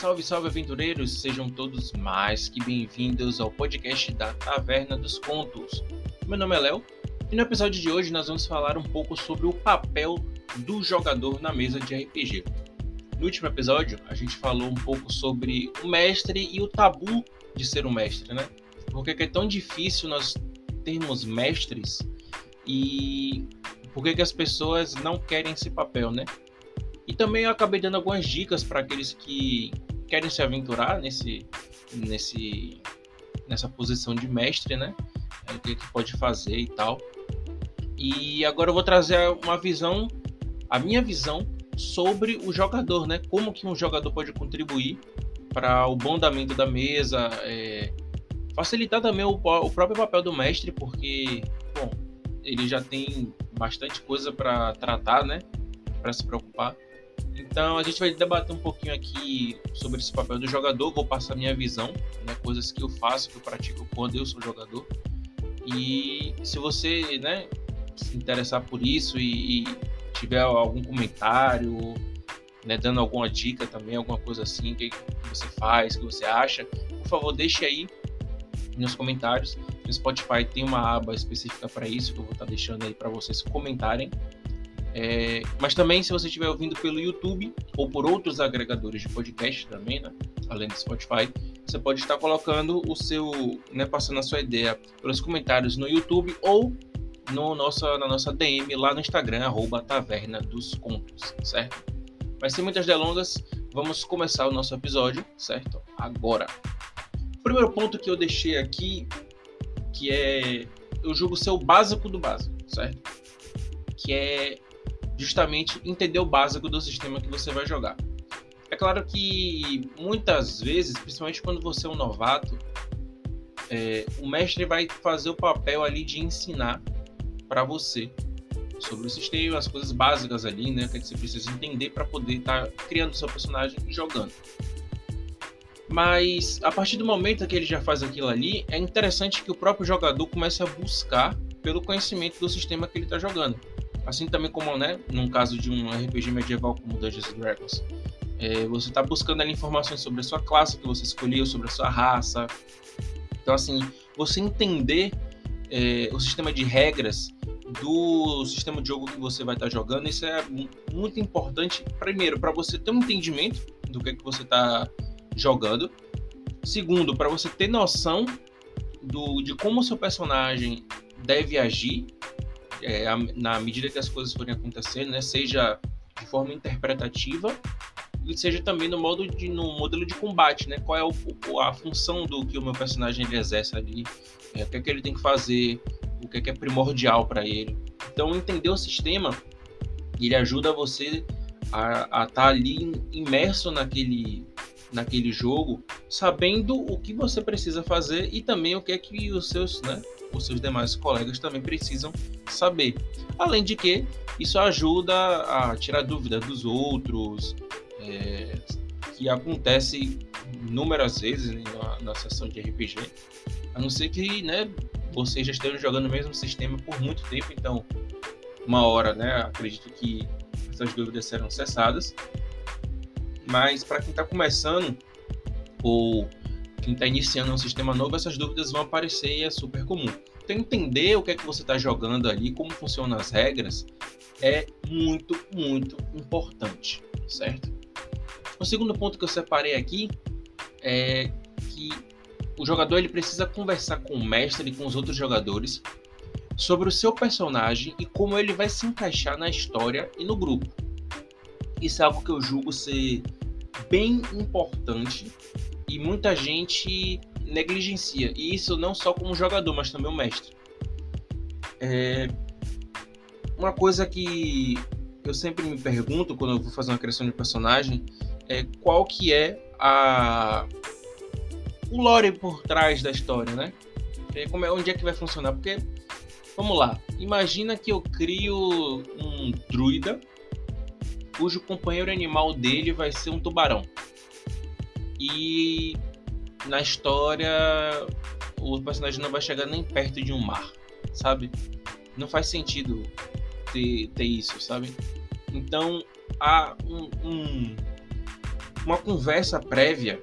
Salve, salve aventureiros! Sejam todos mais que bem-vindos ao podcast da Taverna dos Contos. Meu nome é Léo e no episódio de hoje nós vamos falar um pouco sobre o papel do jogador na mesa de RPG. No último episódio a gente falou um pouco sobre o mestre e o tabu de ser um mestre, né? Por que é tão difícil nós termos mestres e por que as pessoas não querem esse papel, né? E também eu acabei dando algumas dicas para aqueles que querem se aventurar nesse, nesse, nessa posição de mestre, né? É, o que, que pode fazer e tal. E agora eu vou trazer uma visão, a minha visão sobre o jogador, né? Como que um jogador pode contribuir para o bom andamento da mesa, é, facilitar também o, o, próprio papel do mestre, porque, bom, ele já tem bastante coisa para tratar, né? Para se preocupar. Então a gente vai debater um pouquinho aqui sobre esse papel do jogador, vou passar minha visão, né, coisas que eu faço, que eu pratico quando eu sou jogador. E se você, né, se interessar por isso e, e tiver algum comentário, né, dando alguma dica também, alguma coisa assim, que, que você faz, que você acha, por favor, deixe aí nos comentários. No Spotify tem uma aba específica para isso que eu vou estar deixando aí para vocês comentarem. É, mas também, se você estiver ouvindo pelo YouTube ou por outros agregadores de podcast também, né, além do Spotify, você pode estar colocando o seu, né, passando a sua ideia pelos comentários no YouTube ou no nossa, na nossa DM lá no Instagram, arroba Taverna dos Contos, certo? Mas sem muitas delongas, vamos começar o nosso episódio, certo? Agora. O primeiro ponto que eu deixei aqui, que é eu julgo ser o básico do básico, certo? Que é justamente entender o básico do sistema que você vai jogar. É claro que muitas vezes, principalmente quando você é um novato, é, o mestre vai fazer o papel ali de ensinar para você sobre o sistema, as coisas básicas ali, né, que você precisa entender para poder estar tá criando seu personagem e jogando. Mas a partir do momento que ele já faz aquilo ali, é interessante que o próprio jogador comece a buscar pelo conhecimento do sistema que ele está jogando. Assim também como, né, num caso de um RPG medieval como Dungeons Dragons, é, você está buscando ali informações sobre a sua classe que você escolheu, sobre a sua raça. Então, assim, você entender é, o sistema de regras do sistema de jogo que você vai estar tá jogando, isso é muito importante, primeiro, para você ter um entendimento do que, é que você está jogando. Segundo, para você ter noção do, de como o seu personagem deve agir é, na medida que as coisas forem acontecendo, né, seja de forma interpretativa e seja também no modo de no modelo de combate, né? Qual é o, a função do que o meu personagem ele exerce ali, é, o que é que ele tem que fazer, o que é que é primordial para ele. Então entender o sistema ele ajuda você a estar tá ali imerso naquele naquele jogo, sabendo o que você precisa fazer e também o que é que os seus, né, os seus demais colegas também precisam saber. Além de que isso ajuda a tirar dúvida dos outros, é, que acontece inúmeras vezes né, na, na sessão de RPG, a não ser que né, vocês já estejam jogando o mesmo sistema por muito tempo, então uma hora, né, acredito que essas dúvidas serão cessadas. Mas para quem está começando ou quem está iniciando um sistema novo, essas dúvidas vão aparecer e é super comum. Então, entender o que é que você está jogando ali, como funcionam as regras, é muito, muito importante, certo? O segundo ponto que eu separei aqui é que o jogador ele precisa conversar com o mestre e com os outros jogadores sobre o seu personagem e como ele vai se encaixar na história e no grupo. Isso é algo que eu julgo ser bem importante e muita gente negligencia. E isso não só como jogador, mas também o mestre. É... Uma coisa que eu sempre me pergunto quando eu vou fazer uma criação de personagem é qual que é a o lore por trás da história, né? É como é, onde é que vai funcionar? Porque vamos lá, imagina que eu crio um druida cujo companheiro animal dele vai ser um tubarão. E na história o personagem não vai chegar nem perto de um mar, sabe? Não faz sentido ter, ter isso, sabe? Então há um, um, uma conversa prévia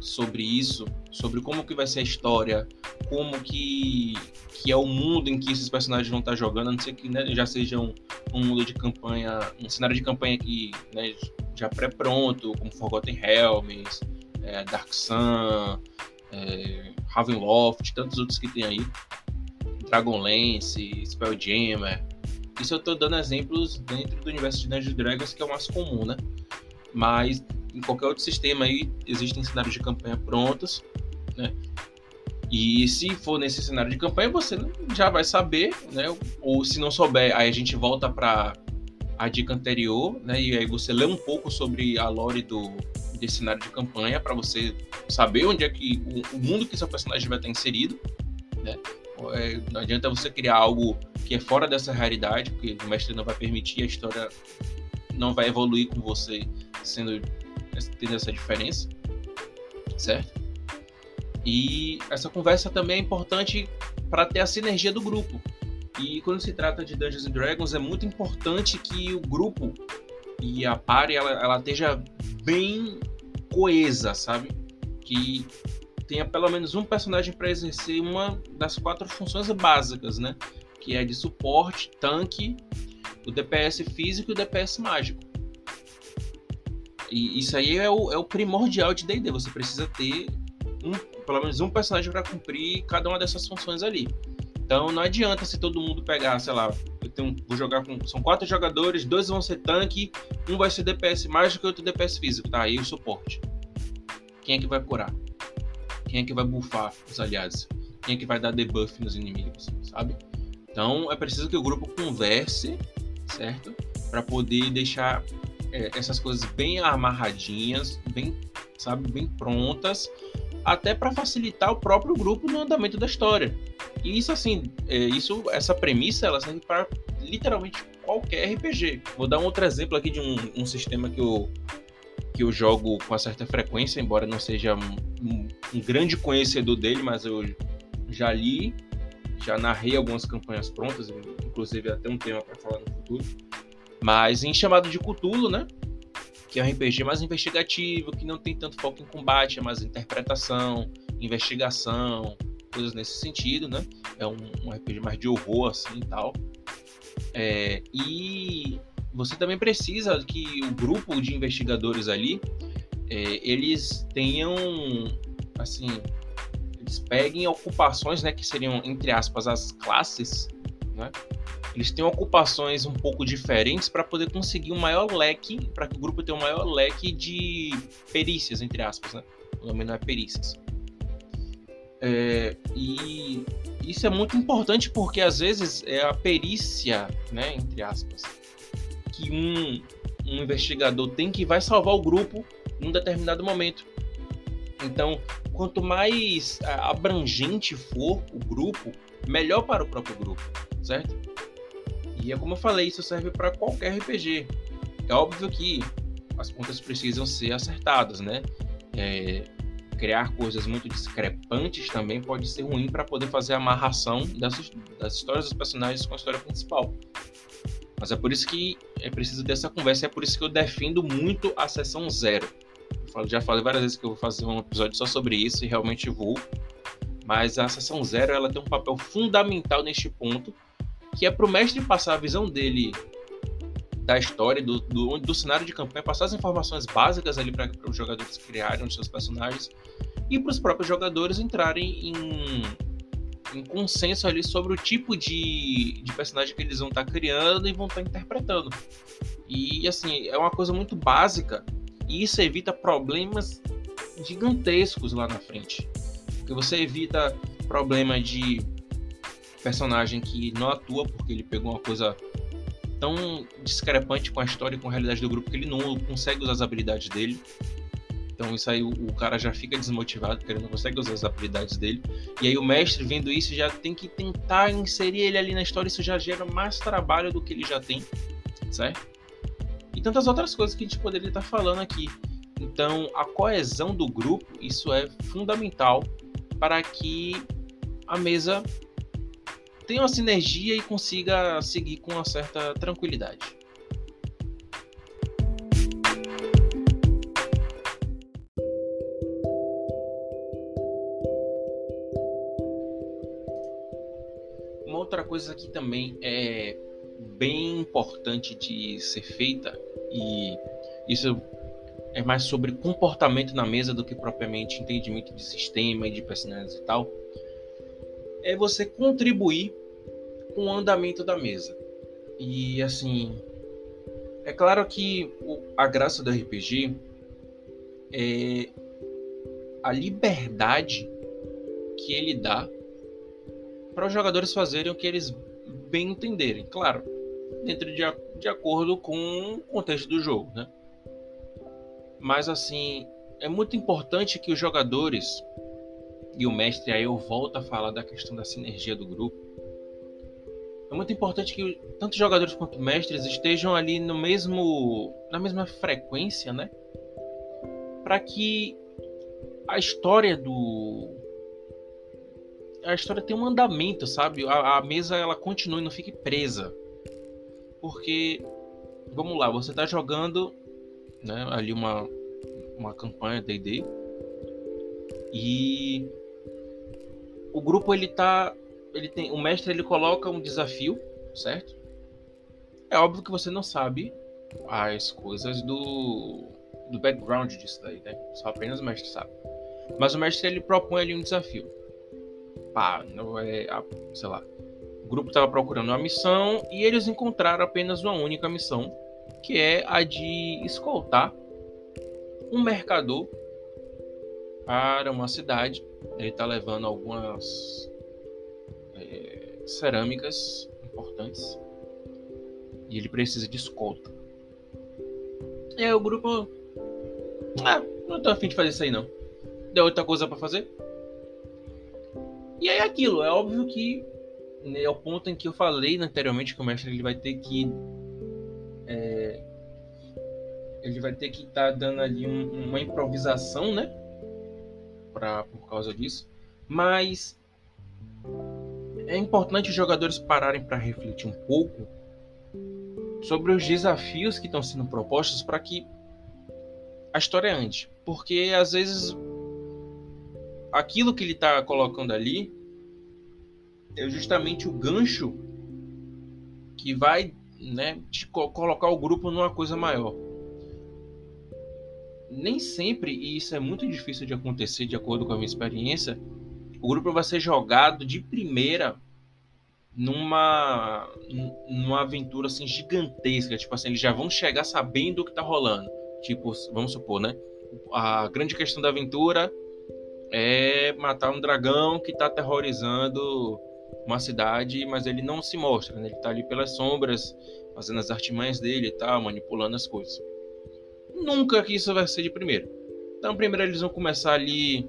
sobre isso, sobre como que vai ser a história, como que, que é o mundo em que esses personagens vão estar jogando, a não ser que né, já seja um, um, mundo de campanha, um cenário de campanha que né, já pré-pronto, como Forgotten Realms, é, Dark Sun, é, Ravenloft, tantos outros que tem aí, Dragonlance, Spelljammer. Isso eu estou dando exemplos dentro do universo de Dungeons Dragons, que é o mais comum, né? Mas em qualquer outro sistema aí existem cenários de campanha prontos, né? E se for nesse cenário de campanha, você já vai saber, né? Ou se não souber, aí a gente volta para a dica anterior, né? E aí você lê um pouco sobre a lore do desse cenário de campanha para você saber onde é que o, o, mundo que seu personagem vai estar inserido, né? É, não adianta você criar algo que é fora dessa realidade, porque o mestre não vai permitir, a história não vai evoluir com você sendo tendo essa diferença, certo? E essa conversa também é importante para ter a sinergia do grupo. E quando se trata de Dungeons and Dragons, é muito importante que o grupo e a party ela, ela esteja bem coesa, sabe? Que tenha pelo menos um personagem para exercer uma das quatro funções básicas, né? Que é de suporte, tanque, o DPS físico e o DPS mágico. E isso aí é o, é o primordial de D&D. Você precisa ter um, pelo menos um personagem para cumprir cada uma dessas funções ali. Então não adianta se todo mundo pegar, sei lá, eu tenho, vou jogar com. São quatro jogadores, dois vão ser tanque, um vai ser DPS mágico e outro DPS físico, tá? Aí o suporte. Quem é que vai curar? Quem é que vai buffar os aliados? Quem é que vai dar debuff nos inimigos, sabe? Então é preciso que o grupo converse, certo? Para poder deixar é, essas coisas bem amarradinhas, bem, sabe, bem prontas, até para facilitar o próprio grupo no andamento da história. E isso assim, é, isso, essa premissa, ela serve para literalmente qualquer RPG. Vou dar um outro exemplo aqui de um, um, sistema que eu que eu jogo com certa frequência, embora não seja um, um grande conhecedor dele, mas eu já li, já narrei algumas campanhas prontas, inclusive até um tema para falar no futuro. Mas em chamado de Cthulhu, né? Que é um RPG mais investigativo, que não tem tanto foco em combate, é mais interpretação, investigação, coisas nesse sentido, né? É um, um RPG mais de horror, assim e tal. É, e você também precisa que o grupo de investigadores ali é, eles tenham assim eles peguem ocupações né que seriam entre aspas as classes né eles têm ocupações um pouco diferentes para poder conseguir um maior leque, para que o grupo tenha um maior leque de perícias, entre aspas, né? O nome não é perícias. É, e isso é muito importante porque às vezes é a perícia, né, entre aspas, que um, um investigador tem que vai salvar o grupo num determinado momento. Então, quanto mais abrangente for o grupo, melhor para o próprio grupo, certo? E é como eu falei, isso serve para qualquer RPG. É óbvio que as contas precisam ser acertadas, né? É, criar coisas muito discrepantes também pode ser ruim para poder fazer a amarração das, das histórias dos personagens com a história principal. Mas é por isso que é preciso dessa conversa, é por isso que eu defendo muito a sessão zero. Eu já falei várias vezes que eu vou fazer um episódio só sobre isso e realmente vou. Mas a sessão zero ela tem um papel fundamental neste ponto, que é para o mestre passar a visão dele da história, do, do, do, cenário de campanha, passar as informações básicas ali para os jogadores criarem os seus personagens e para os próprios jogadores entrarem em, em, consenso ali sobre o tipo de, de personagem que eles vão estar tá criando e vão estar tá interpretando. E assim, é uma coisa muito básica e isso evita problemas gigantescos lá na frente. Porque você evita problema de personagem que não atua porque ele pegou uma coisa tão discrepante com a história e com a realidade do grupo que ele não consegue usar as habilidades dele. Então isso aí o, cara já fica desmotivado porque ele não consegue usar as habilidades dele. E aí o mestre vendo isso já tem que tentar inserir ele ali na história, isso já gera mais trabalho do que ele já tem, certo? E tantas outras coisas que a gente poderia estar falando aqui. Então a coesão do grupo, isso é fundamental para que a mesa tenha uma sinergia e consiga seguir com uma certa tranquilidade. Uma outra coisa que também é bem importante de ser feita e isso é mais sobre comportamento na mesa do que propriamente entendimento de sistema e de personagens e tal é você contribuir com o andamento da mesa. E assim, é claro que a graça do RPG é a liberdade que ele dá para os jogadores fazerem o que eles bem entenderem. Claro, dentro de, de acordo com o contexto do jogo, né? Mas assim, é muito importante que os jogadores e o mestre, aí eu volto a falar da questão da sinergia do grupo. É muito importante que tanto jogadores quanto mestres estejam ali no mesmo na mesma frequência, né? Para que a história do a história tenha um andamento, sabe? A, a mesa ela continue, não fique presa. Porque vamos lá, você está jogando né, ali uma, uma campanha D&D e o grupo ele tá ele tem o mestre ele coloca um desafio, certo? É óbvio que você não sabe as coisas do do background disso daí, né? Só apenas o mestre sabe. Mas o mestre ele propõe ali um desafio. Pá, não é, sei lá. O grupo estava procurando uma missão e eles encontraram apenas uma única missão, que é a de escoltar um mercador para uma cidade. Ele está levando algumas é, cerâmicas importantes e ele precisa de escolta. E aí o grupo. Ah, não tô afim de fazer isso aí não. Deu outra coisa para fazer? E aí é aquilo, é óbvio que né, é o ponto em que eu falei anteriormente que o mestre ele vai ter que é, ele vai ter que estar tá dando ali um, uma improvisação, né? Pra, por causa disso. Mas é importante os jogadores pararem para refletir um pouco sobre os desafios que estão sendo propostos para que a história ande. Porque às vezes aquilo que ele está colocando ali é justamente o gancho que vai né, colocar o grupo numa coisa maior nem sempre, e isso é muito difícil de acontecer de acordo com a minha experiência, o grupo vai ser jogado de primeira numa numa aventura assim gigantesca, tipo assim, eles já vão chegar sabendo o que tá rolando. Tipo, vamos supor, né? A grande questão da aventura é matar um dragão que tá aterrorizando uma cidade, mas ele não se mostra, né? Ele tá ali pelas sombras, fazendo as artimanhas dele e tal, manipulando as coisas nunca que isso vai ser de primeiro. Então, primeiro eles vão começar ali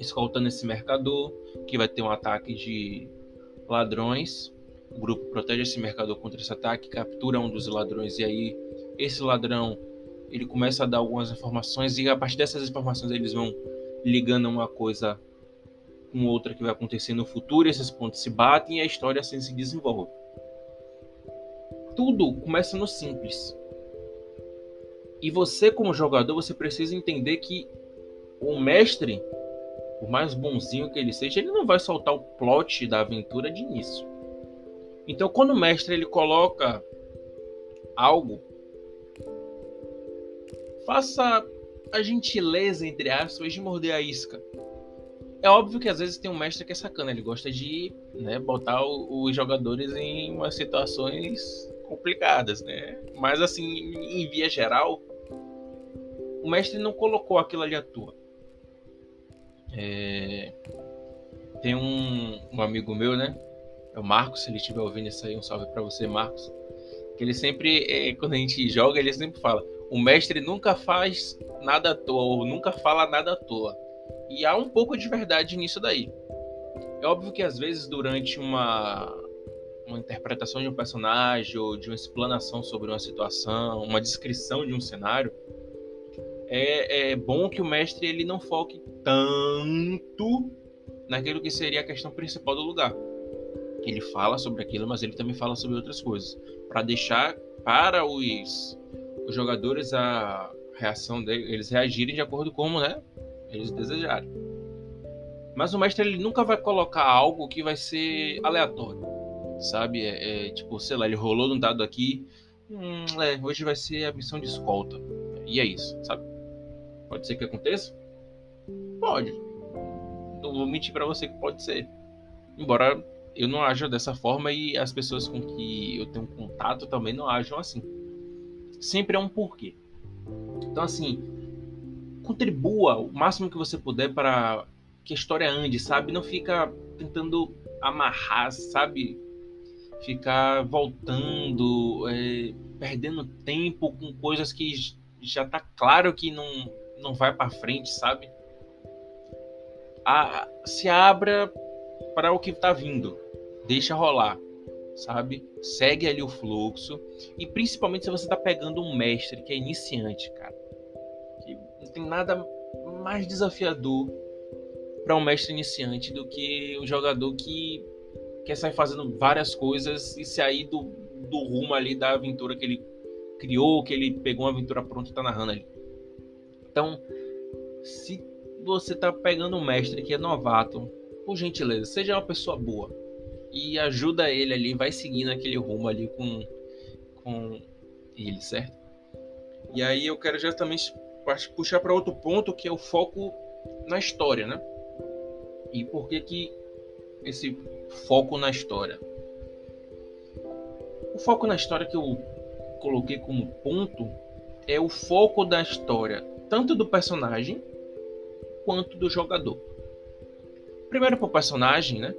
escoltando esse mercador, que vai ter um ataque de ladrões. O grupo protege esse mercador contra esse ataque, captura um dos ladrões e aí esse ladrão ele começa a dar algumas informações e a partir dessas informações eles vão ligando uma coisa com outra que vai acontecer no futuro, esses pontos se batem e a história assim se desenvolve. Tudo começa no simples. E você, como jogador, você precisa entender que o mestre, por mais bonzinho que ele seja, ele não vai soltar o plot da aventura de início. Então, quando o mestre ele coloca algo, faça a gentileza, entre aspas, de morder a isca. É óbvio que às vezes tem um mestre que é sacana, ele gosta de né, botar os jogadores em umas situações complicadas, né? Mas assim, em via geral, o mestre não colocou aquilo ali à toa. É... Tem um, um, amigo meu, né? É o Marcos, se ele estiver ouvindo isso aí, um salve para você, Marcos. Que ele sempre, é, quando a gente joga, ele sempre fala: o mestre nunca faz nada à toa, ou nunca fala nada à toa. E há um pouco de verdade nisso daí. É óbvio que às vezes durante uma, uma interpretação de um personagem ou de uma explanação sobre uma situação, uma descrição de um cenário, é, é bom que o mestre ele não foque tanto naquilo que seria a questão principal do lugar. Ele fala sobre aquilo, mas ele também fala sobre outras coisas, para deixar para os, os jogadores a reação deles, eles reagirem de acordo com como, né, eles desejarem. Mas o mestre ele nunca vai colocar algo que vai ser aleatório, sabe? É, é, tipo, sei lá, ele rolou num dado aqui. Hum, é, hoje vai ser a missão de escolta. E é isso, sabe? Pode ser que aconteça? Pode. Não vou mentir para você que pode ser. Embora eu não haja dessa forma e as pessoas com que eu tenho contato também não ajam assim. Sempre é um porquê. Então, assim, contribua o máximo que você puder para que a história ande, sabe? Não fica tentando amarrar, sabe? Ficar voltando, é, perdendo tempo com coisas que já tá claro que não, não vai para frente, sabe? A, se abra para o que tá vindo. Deixa rolar, sabe? Segue ali o fluxo. E principalmente se você tá pegando um mestre que é iniciante, cara. Que não tem nada mais desafiador para um mestre iniciante do que um jogador que quer sair fazendo várias coisas e sair do, do rumo ali da aventura que ele criou, que ele pegou uma aventura pronta e tá narrando ali. Então, se você tá pegando um mestre que é novato, por gentileza, seja uma pessoa boa e ajuda ele ali, vai seguindo aquele rumo ali com, com ele, certo? E aí eu quero já também puxar para outro ponto que é o foco na história, né? E por que que esse foco na história? O foco na história que eu coloquei como ponto é o foco da história, tanto do personagem quanto do jogador. Primeiro para o personagem, né?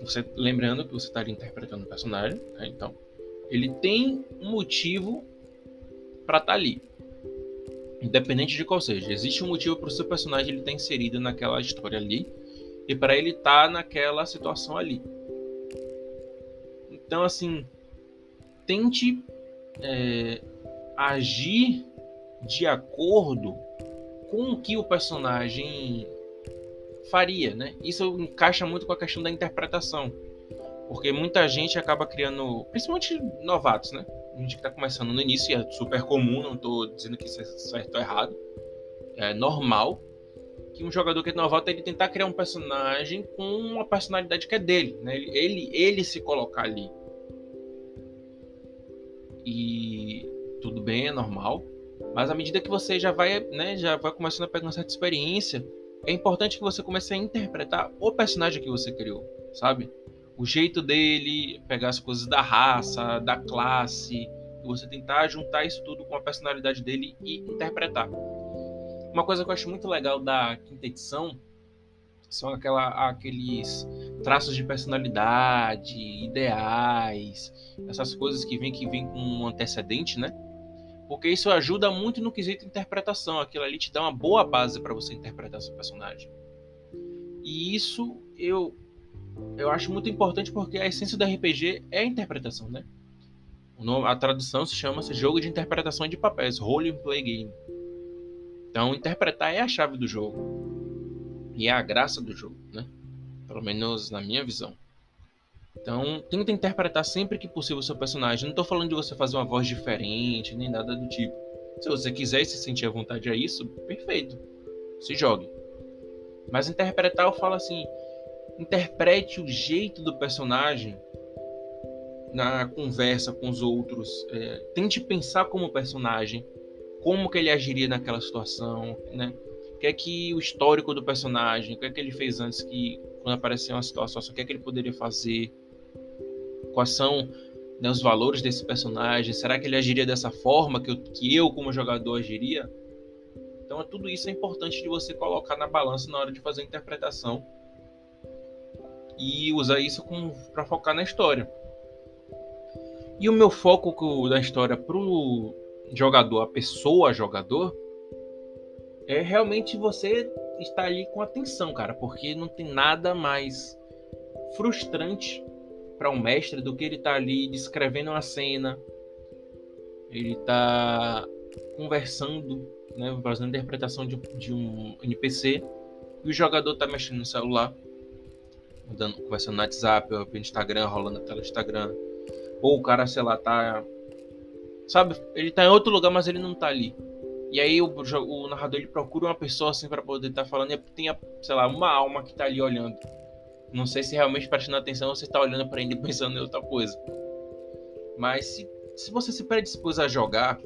Você lembrando que você está interpretando o personagem, né? então ele tem um motivo para estar tá ali, independente de qual seja. Existe um motivo para o seu personagem ele estar tá inserido naquela história ali e para ele estar tá naquela situação ali. Então, assim, tente é, agir de acordo com o que o personagem faria, né? Isso encaixa muito com a questão da interpretação, porque muita gente acaba criando, principalmente novatos, né? A gente que está começando no início é super comum, não estou dizendo que isso é certo ou errado, é normal que um jogador que é novato ele tentar criar um personagem com uma personalidade que é dele, né? Ele, ele, ele se colocar ali. E tudo bem, é normal. Mas à medida que você já vai, né, já vai começando a pegar uma certa experiência, é importante que você comece a interpretar o personagem que você criou, sabe? O jeito dele, pegar as coisas da raça, da classe, você tentar juntar isso tudo com a personalidade dele e interpretar. Uma coisa que eu acho muito legal da quinta edição são aquela, aqueles traços de personalidade, ideais, essas coisas que vêm que vem com um antecedente, né? Porque isso ajuda muito no quesito interpretação. Aquilo ali te dá uma boa base para você interpretar seu personagem. E isso eu eu acho muito importante porque a essência do RPG é a interpretação, né? A tradução se chama -se jogo de interpretação de papéis, role play game. Então, interpretar é a chave do jogo. E é a graça do jogo, né? Pelo menos na minha visão. Então, tenta interpretar sempre que possível o seu personagem. Não estou falando de você fazer uma voz diferente, nem nada do tipo. Se você quiser se sentir à vontade a isso, perfeito. Se jogue. Mas interpretar, eu falo assim: interprete o jeito do personagem na conversa com os outros. É, tente pensar como personagem, como que ele agiria naquela situação, né? O que é que o histórico do personagem, o que é que ele fez antes que quando apareceu uma situação, o que é que ele poderia fazer? Quais são né, os valores desse personagem? Será que ele agiria dessa forma que eu, que eu como jogador agiria? Então, tudo isso é importante de você colocar na balança na hora de fazer a interpretação e usar isso para focar na história. E o meu foco da história pro jogador, a pessoa jogador, é realmente você estar ali com atenção, cara, porque não tem nada mais frustrante para um mestre do que ele tá ali descrevendo uma cena, ele tá conversando, né, fazendo interpretação de, de um NPC e o jogador tá mexendo no celular, dando, conversando no WhatsApp, no Instagram, rolando a tela do Instagram, ou o cara, sei lá, tá sabe, ele tá em outro lugar, mas ele não tá ali. E aí o, o narrador ele procura uma pessoa assim para poder estar tá falando e tem, sei lá, uma alma que tá ali olhando. Não sei se realmente prestando atenção você está olhando para ele pensando em outra coisa. Mas se, se você se predispôs a jogar,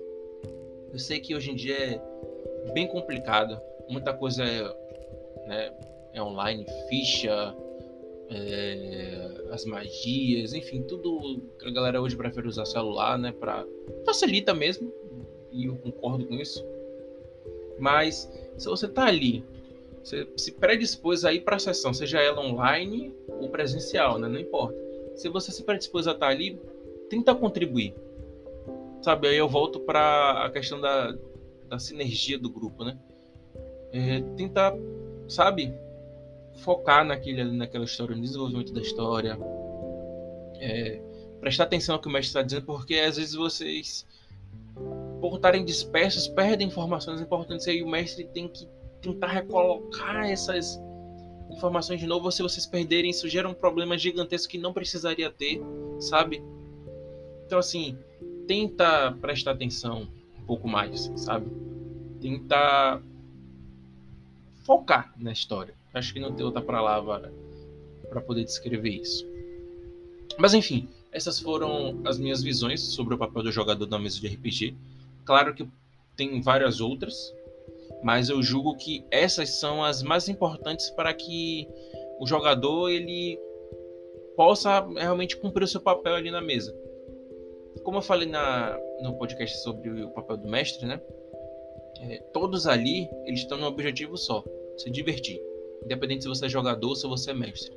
eu sei que hoje em dia é bem complicado. Muita coisa é, né, é online, ficha, é, as magias, enfim, tudo que a galera hoje prefere usar celular, né? Pra... Facilita mesmo, e eu concordo com isso. Mas se você tá ali você se predispôs a ir para a sessão, seja ela online ou presencial, né? Não importa. Se você se predispôs a estar ali, tenta contribuir. Sabe, aí eu volto para a questão da, da sinergia do grupo, né? É, tenta, sabe, focar naquele, naquela história, no desenvolvimento da história. É, prestar atenção ao que o mestre está dizendo, porque às vezes vocês, por estarem dispersos, perdem informações importantes e aí o mestre tem que tentar recolocar essas informações de novo, se vocês perderem, isso gera um problema gigantesco que não precisaria ter, sabe? Então, assim, tenta prestar atenção um pouco mais, sabe? Tenta focar na história. Acho que não tem outra palavra para poder descrever isso. Mas enfim, essas foram as minhas visões sobre o papel do jogador na mesa de RPG. Claro que tem várias outras, mas eu julgo que essas são as mais importantes para que o jogador ele possa realmente cumprir o seu papel ali na mesa. Como eu falei na, no podcast sobre o papel do mestre, né? É, todos ali eles estão num objetivo só: se divertir. Independente se você é jogador ou se você é mestre.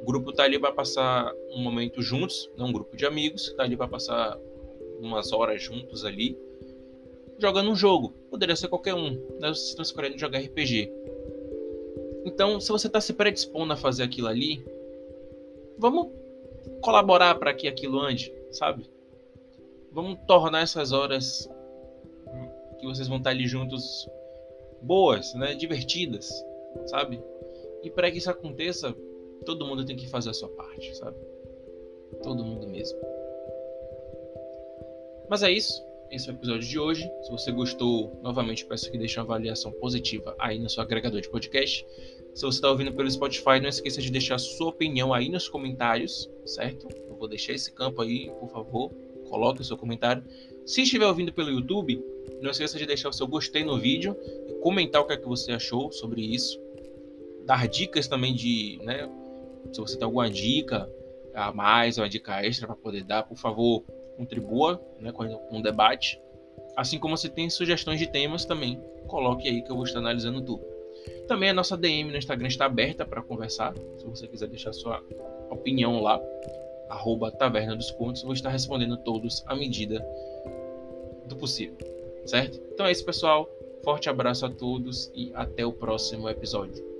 O grupo está ali para passar um momento juntos, não um grupo de amigos, está ali para passar umas horas juntos ali jogando um jogo. Poderia ser qualquer um, né? Vocês estão escolhendo jogar RPG. Então, se você está se predispondo a fazer aquilo ali, vamos colaborar para que aquilo ande, sabe? Vamos tornar essas horas que vocês vão estar ali juntos boas, né? Divertidas, sabe? E para que isso aconteça, todo mundo tem que fazer a sua parte, sabe? Todo mundo mesmo. Mas é isso esse é o episódio de hoje. Se você gostou, novamente peço que deixe uma avaliação positiva aí no seu agregador de podcast. Se você está ouvindo pelo Spotify, não esqueça de deixar sua opinião aí nos comentários, certo? Eu vou deixar esse campo aí, por favor, coloque o seu comentário. Se estiver ouvindo pelo YouTube, não esqueça de deixar o seu gostei no vídeo e comentar o que é que você achou sobre isso. Dar dicas também de, né, se você tem alguma dica a mais, uma dica extra para poder dar, por favor, contribua né, com, o debate. Assim como você tem sugestões de temas também, coloque aí que eu vou estar analisando tudo. Também a nossa DM no Instagram está aberta para conversar. Se você quiser deixar sua opinião lá, arroba Taverna dos Contos, vou estar respondendo todos à medida do possível. Certo? Então é isso, pessoal. Forte abraço a todos e até o próximo episódio.